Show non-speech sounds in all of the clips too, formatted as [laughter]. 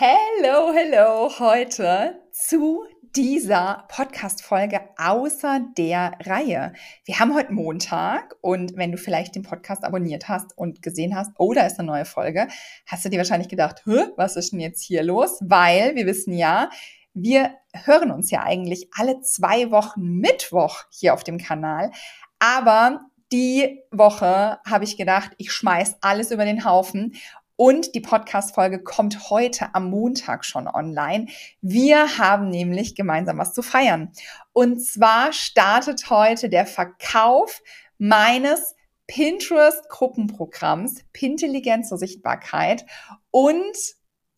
Hello, hello, heute zu dieser Podcast-Folge außer der Reihe. Wir haben heute Montag und wenn du vielleicht den Podcast abonniert hast und gesehen hast, oh, da ist eine neue Folge, hast du dir wahrscheinlich gedacht, was ist denn jetzt hier los? Weil wir wissen ja, wir hören uns ja eigentlich alle zwei Wochen Mittwoch hier auf dem Kanal, aber die Woche habe ich gedacht, ich schmeiß alles über den Haufen und die Podcast-Folge kommt heute am Montag schon online. Wir haben nämlich gemeinsam was zu feiern. Und zwar startet heute der Verkauf meines Pinterest-Gruppenprogramms Pintelligenz zur Sichtbarkeit. Und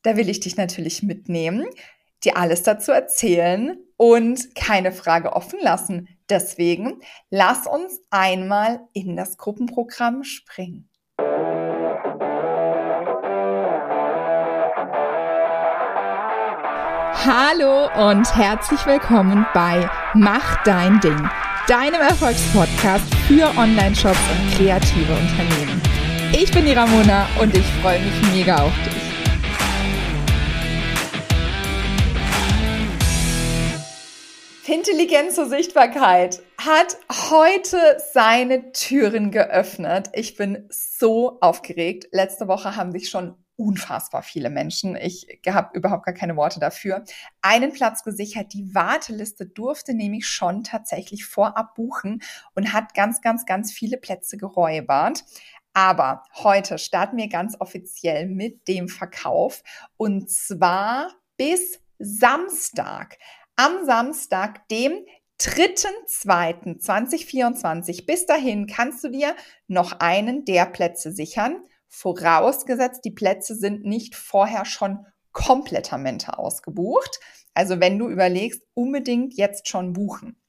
da will ich dich natürlich mitnehmen, dir alles dazu erzählen und keine Frage offen lassen. Deswegen lass uns einmal in das Gruppenprogramm springen. Hallo und herzlich willkommen bei Mach dein Ding, deinem Erfolgspodcast für Online-Shops und kreative Unternehmen. Ich bin die Ramona und ich freue mich mega auf dich. Intelligenz zur Sichtbarkeit hat heute seine Türen geöffnet. Ich bin so aufgeregt. Letzte Woche haben sich schon unfassbar viele Menschen. Ich habe überhaupt gar keine Worte dafür. Einen Platz gesichert. Die Warteliste durfte nämlich schon tatsächlich vorab buchen und hat ganz, ganz, ganz viele Plätze geräubert. Aber heute starten wir ganz offiziell mit dem Verkauf und zwar bis Samstag. Am Samstag, dem 3.2.2024. Bis dahin kannst du dir noch einen der Plätze sichern vorausgesetzt, die Plätze sind nicht vorher schon komplettamente ausgebucht. Also wenn du überlegst, unbedingt jetzt schon buchen.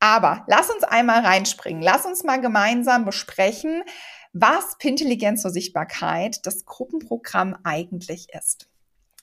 Aber lass uns einmal reinspringen. Lass uns mal gemeinsam besprechen, was Pintelligenz zur Sichtbarkeit, das Gruppenprogramm eigentlich ist.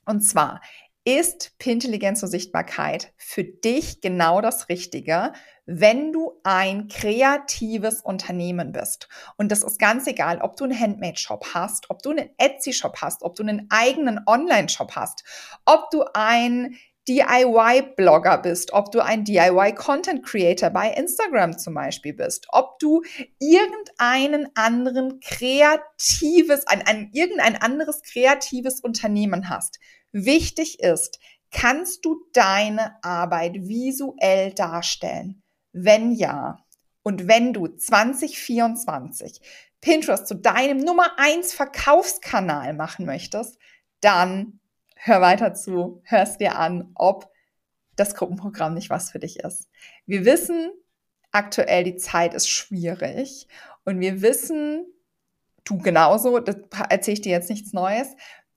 Und zwar ist Pintelligenz zur Sichtbarkeit für dich genau das Richtige, wenn du ein kreatives Unternehmen bist. Und das ist ganz egal, ob du einen Handmade-Shop hast, ob du einen Etsy-Shop hast, ob du einen eigenen Online-Shop hast, ob du ein DIY-Blogger bist, ob du ein DIY-Content-Creator bei Instagram zum Beispiel bist, ob du irgendeinen anderen kreatives, ein, ein, irgendein anderes kreatives Unternehmen hast. Wichtig ist, kannst du deine Arbeit visuell darstellen? Wenn ja, und wenn du 2024 Pinterest zu deinem Nummer 1 Verkaufskanal machen möchtest, dann hör weiter zu, hörst dir an, ob das Gruppenprogramm nicht was für dich ist. Wir wissen aktuell, die Zeit ist schwierig und wir wissen, du genauso, das erzähle ich dir jetzt nichts Neues,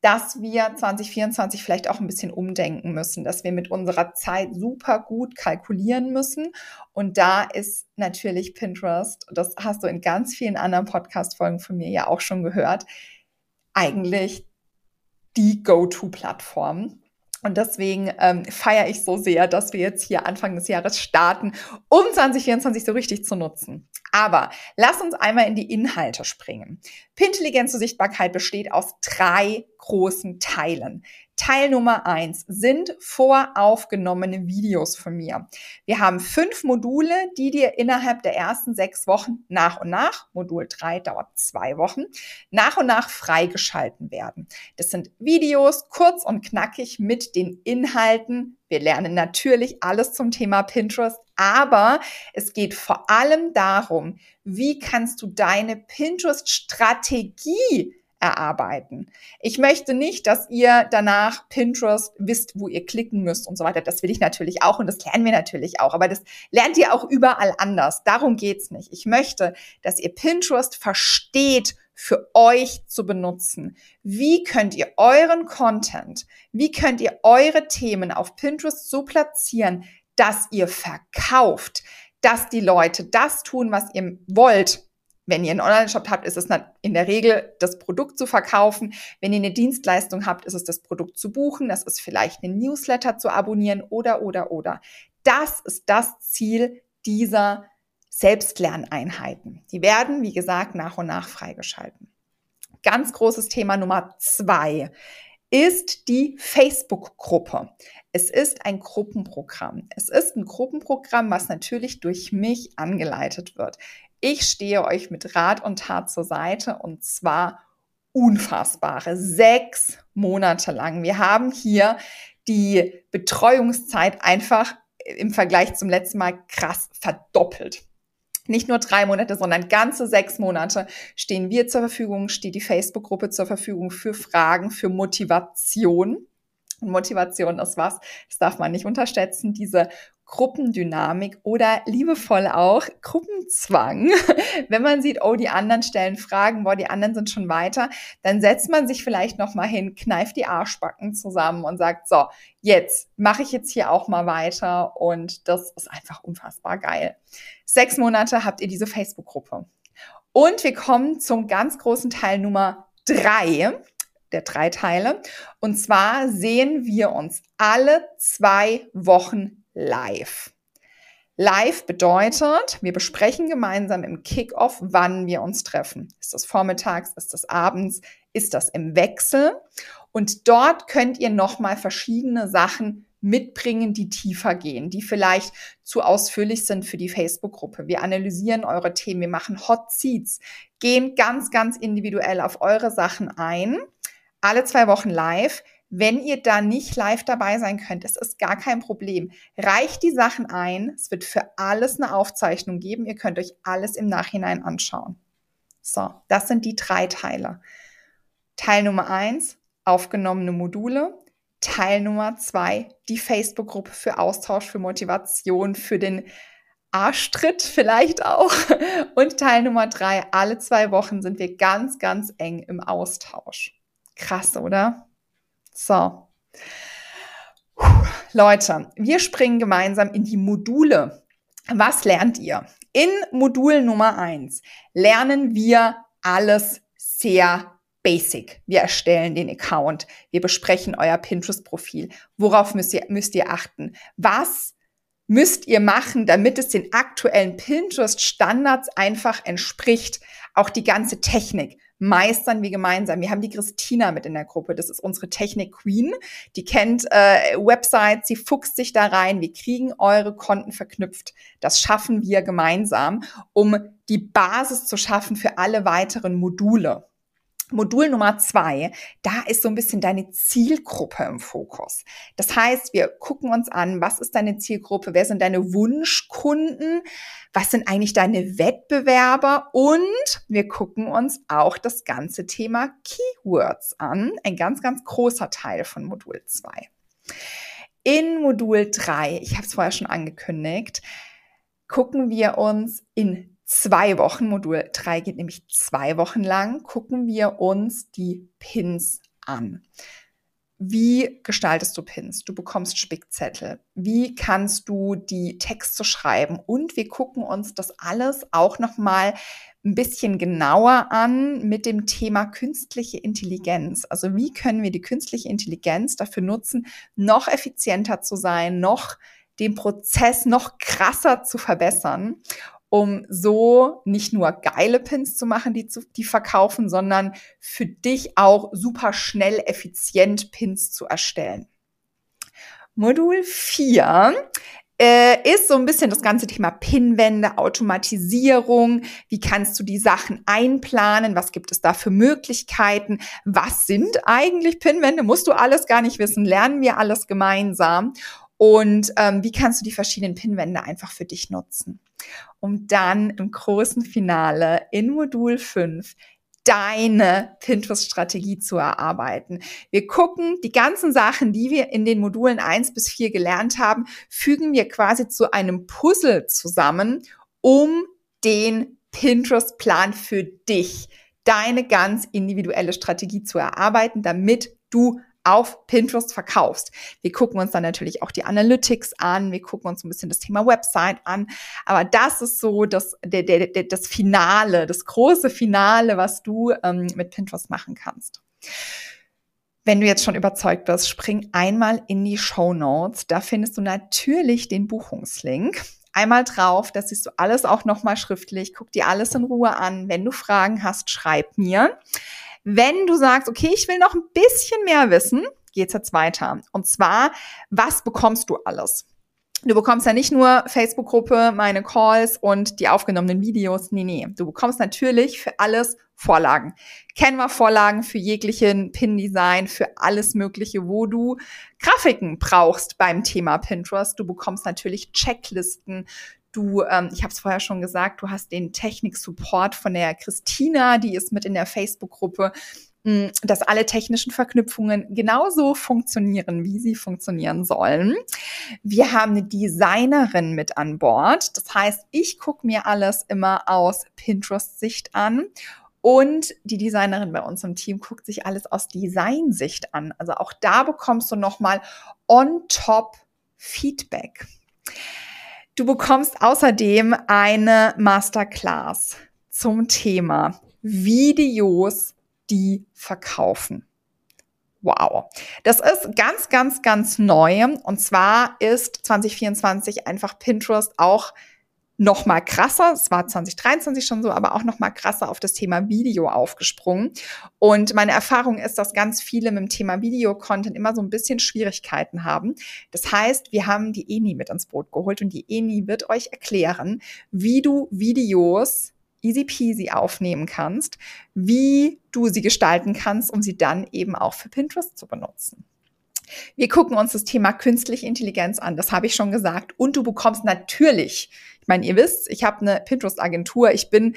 dass wir 2024 vielleicht auch ein bisschen umdenken müssen, dass wir mit unserer Zeit super gut kalkulieren müssen. Und da ist natürlich Pinterest, das hast du in ganz vielen anderen Podcast-Folgen von mir ja auch schon gehört, eigentlich die Go-To-Plattform. Und deswegen ähm, feiere ich so sehr, dass wir jetzt hier Anfang des Jahres starten, um 2024 so richtig zu nutzen. Aber lass uns einmal in die Inhalte springen. Pintelligenz zur Sichtbarkeit besteht aus drei großen Teilen. Teil Nummer eins sind voraufgenommene Videos von mir. Wir haben fünf Module, die dir innerhalb der ersten sechs Wochen nach und nach, Modul drei dauert zwei Wochen, nach und nach freigeschalten werden. Das sind Videos, kurz und knackig mit den Inhalten. Wir lernen natürlich alles zum Thema Pinterest, aber es geht vor allem darum, wie kannst du deine Pinterest-Strategie erarbeiten. Ich möchte nicht, dass ihr danach Pinterest wisst, wo ihr klicken müsst und so weiter. Das will ich natürlich auch und das lernen wir natürlich auch. Aber das lernt ihr auch überall anders. Darum geht's nicht. Ich möchte, dass ihr Pinterest versteht, für euch zu benutzen. Wie könnt ihr euren Content, wie könnt ihr eure Themen auf Pinterest so platzieren, dass ihr verkauft, dass die Leute das tun, was ihr wollt wenn ihr einen Online-Shop habt, ist es in der Regel das Produkt zu verkaufen. Wenn ihr eine Dienstleistung habt, ist es das Produkt zu buchen. Das ist vielleicht ein Newsletter zu abonnieren oder, oder, oder. Das ist das Ziel dieser Selbstlerneinheiten. Die werden, wie gesagt, nach und nach freigeschalten. Ganz großes Thema Nummer zwei ist die Facebook-Gruppe. Es ist ein Gruppenprogramm. Es ist ein Gruppenprogramm, was natürlich durch mich angeleitet wird. Ich stehe euch mit Rat und Tat zur Seite und zwar unfassbare sechs Monate lang. Wir haben hier die Betreuungszeit einfach im Vergleich zum letzten Mal krass verdoppelt. Nicht nur drei Monate, sondern ganze sechs Monate stehen wir zur Verfügung, steht die Facebook-Gruppe zur Verfügung für Fragen, für Motivation. Motivation ist was, das darf man nicht unterschätzen, diese Gruppendynamik oder liebevoll auch Gruppenzwang. [laughs] Wenn man sieht, oh, die anderen stellen Fragen, boah, die anderen sind schon weiter, dann setzt man sich vielleicht noch mal hin, kneift die Arschbacken zusammen und sagt, so, jetzt mache ich jetzt hier auch mal weiter und das ist einfach unfassbar geil. Sechs Monate habt ihr diese Facebook-Gruppe. Und wir kommen zum ganz großen Teil Nummer drei der drei Teile. Und zwar sehen wir uns alle zwei Wochen live. Live bedeutet, wir besprechen gemeinsam im Kickoff, wann wir uns treffen. Ist das vormittags, ist das abends, ist das im Wechsel? Und dort könnt ihr nochmal verschiedene Sachen mitbringen, die tiefer gehen, die vielleicht zu ausführlich sind für die Facebook-Gruppe. Wir analysieren eure Themen, wir machen Hot Seats, gehen ganz, ganz individuell auf eure Sachen ein. Alle zwei Wochen live. Wenn ihr da nicht live dabei sein könnt, es ist gar kein Problem. Reicht die Sachen ein. Es wird für alles eine Aufzeichnung geben. Ihr könnt euch alles im Nachhinein anschauen. So, das sind die drei Teile. Teil Nummer eins, aufgenommene Module. Teil Nummer zwei, die Facebook-Gruppe für Austausch, für Motivation, für den Arschtritt vielleicht auch. [laughs] Und Teil Nummer drei, alle zwei Wochen sind wir ganz, ganz eng im Austausch. Krass, oder? So. Leute, wir springen gemeinsam in die Module. Was lernt ihr? In Modul Nummer eins lernen wir alles sehr basic. Wir erstellen den Account. Wir besprechen euer Pinterest-Profil. Worauf müsst ihr, müsst ihr achten? Was müsst ihr machen, damit es den aktuellen Pinterest-Standards einfach entspricht? Auch die ganze Technik meistern wir gemeinsam. Wir haben die Christina mit in der Gruppe. Das ist unsere Technik Queen. Die kennt äh, Websites, sie fuchst sich da rein. Wir kriegen eure Konten verknüpft. Das schaffen wir gemeinsam, um die Basis zu schaffen für alle weiteren Module. Modul Nummer zwei, da ist so ein bisschen deine Zielgruppe im Fokus. Das heißt, wir gucken uns an, was ist deine Zielgruppe, wer sind deine Wunschkunden, was sind eigentlich deine Wettbewerber und wir gucken uns auch das ganze Thema Keywords an, ein ganz, ganz großer Teil von Modul zwei. In Modul drei, ich habe es vorher schon angekündigt, gucken wir uns in zwei Wochen, Modul 3 geht nämlich zwei Wochen lang, gucken wir uns die Pins an. Wie gestaltest du Pins? Du bekommst Spickzettel. Wie kannst du die Texte schreiben? Und wir gucken uns das alles auch nochmal ein bisschen genauer an mit dem Thema künstliche Intelligenz. Also wie können wir die künstliche Intelligenz dafür nutzen, noch effizienter zu sein, noch den Prozess noch krasser zu verbessern um so nicht nur geile Pins zu machen, die, zu, die verkaufen, sondern für dich auch super schnell, effizient Pins zu erstellen. Modul 4 äh, ist so ein bisschen das ganze Thema Pinwände, Automatisierung. Wie kannst du die Sachen einplanen? Was gibt es da für Möglichkeiten? Was sind eigentlich Pinwände? Musst du alles gar nicht wissen. Lernen wir alles gemeinsam. Und ähm, wie kannst du die verschiedenen Pinwände einfach für dich nutzen? Um dann im großen Finale in Modul 5 deine Pinterest-Strategie zu erarbeiten. Wir gucken, die ganzen Sachen, die wir in den Modulen 1 bis 4 gelernt haben, fügen wir quasi zu einem Puzzle zusammen, um den Pinterest-Plan für dich, deine ganz individuelle Strategie zu erarbeiten, damit du auf Pinterest verkaufst. Wir gucken uns dann natürlich auch die Analytics an, wir gucken uns ein bisschen das Thema Website an, aber das ist so das, der, der, der, das Finale, das große Finale, was du ähm, mit Pinterest machen kannst. Wenn du jetzt schon überzeugt bist, spring einmal in die Show Notes. Da findest du natürlich den Buchungslink. Einmal drauf, das siehst du alles auch nochmal schriftlich. Guck dir alles in Ruhe an. Wenn du Fragen hast, schreib mir. Wenn du sagst, okay, ich will noch ein bisschen mehr wissen, geht's jetzt weiter. Und zwar, was bekommst du alles? Du bekommst ja nicht nur Facebook-Gruppe, meine Calls und die aufgenommenen Videos. Nee, nee. Du bekommst natürlich für alles Vorlagen. Canva-Vorlagen für jeglichen Pin-Design, für alles Mögliche, wo du Grafiken brauchst beim Thema Pinterest. Du bekommst natürlich Checklisten. Du, ähm, ich habe es vorher schon gesagt, du hast den Technik-Support von der Christina, die ist mit in der Facebook-Gruppe dass alle technischen Verknüpfungen genauso funktionieren, wie sie funktionieren sollen. Wir haben eine Designerin mit an Bord. Das heißt, ich gucke mir alles immer aus Pinterest-Sicht an und die Designerin bei uns im Team guckt sich alles aus Designsicht an. Also auch da bekommst du nochmal on top Feedback. Du bekommst außerdem eine Masterclass zum Thema Videos die verkaufen. Wow. Das ist ganz, ganz, ganz neu. Und zwar ist 2024 einfach Pinterest auch noch mal krasser, es war 2023 schon so, aber auch noch mal krasser auf das Thema Video aufgesprungen. Und meine Erfahrung ist, dass ganz viele mit dem Thema Video-Content immer so ein bisschen Schwierigkeiten haben. Das heißt, wir haben die Eni mit ins Boot geholt und die Eni wird euch erklären, wie du Videos easy peasy aufnehmen kannst, wie du sie gestalten kannst, um sie dann eben auch für Pinterest zu benutzen. Wir gucken uns das Thema künstliche Intelligenz an, das habe ich schon gesagt. Und du bekommst natürlich, ich meine, ihr wisst, ich habe eine Pinterest-Agentur, ich bin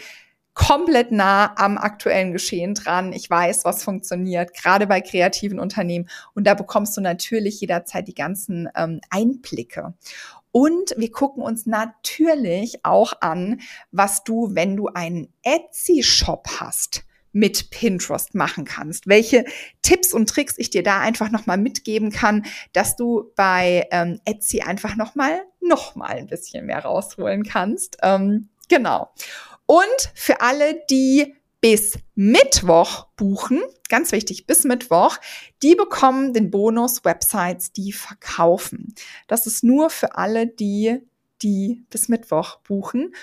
komplett nah am aktuellen Geschehen dran. Ich weiß, was funktioniert, gerade bei kreativen Unternehmen. Und da bekommst du natürlich jederzeit die ganzen ähm, Einblicke. Und wir gucken uns natürlich auch an, was du, wenn du einen Etsy-Shop hast, mit Pinterest machen kannst. Welche Tipps und Tricks ich dir da einfach nochmal mitgeben kann, dass du bei ähm, Etsy einfach nochmal noch mal ein bisschen mehr rausholen kannst. Ähm, genau. Und für alle, die bis Mittwoch buchen, ganz wichtig, bis Mittwoch, die bekommen den Bonus Websites, die verkaufen. Das ist nur für alle, die, die bis Mittwoch buchen.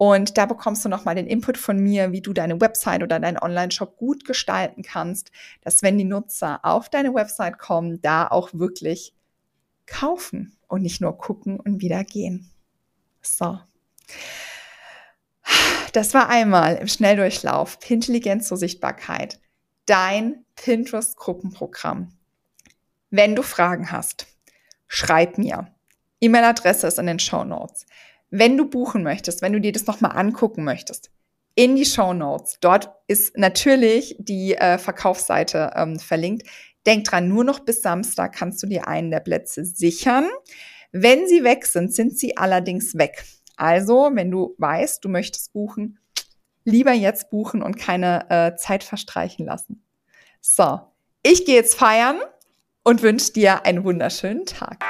Und da bekommst du nochmal den Input von mir, wie du deine Website oder deinen Online-Shop gut gestalten kannst, dass wenn die Nutzer auf deine Website kommen, da auch wirklich kaufen und nicht nur gucken und wieder gehen. So. Das war einmal im Schnelldurchlauf Intelligenz zur Sichtbarkeit. Dein Pinterest-Gruppenprogramm. Wenn du Fragen hast, schreib mir. E-Mail-Adresse ist in den Show Notes. Wenn du buchen möchtest, wenn du dir das nochmal angucken möchtest, in die Show Notes. Dort ist natürlich die äh, Verkaufsseite ähm, verlinkt. Denk dran, nur noch bis Samstag kannst du dir einen der Plätze sichern. Wenn sie weg sind, sind sie allerdings weg. Also, wenn du weißt, du möchtest buchen, lieber jetzt buchen und keine äh, Zeit verstreichen lassen. So, ich gehe jetzt feiern und wünsche dir einen wunderschönen Tag.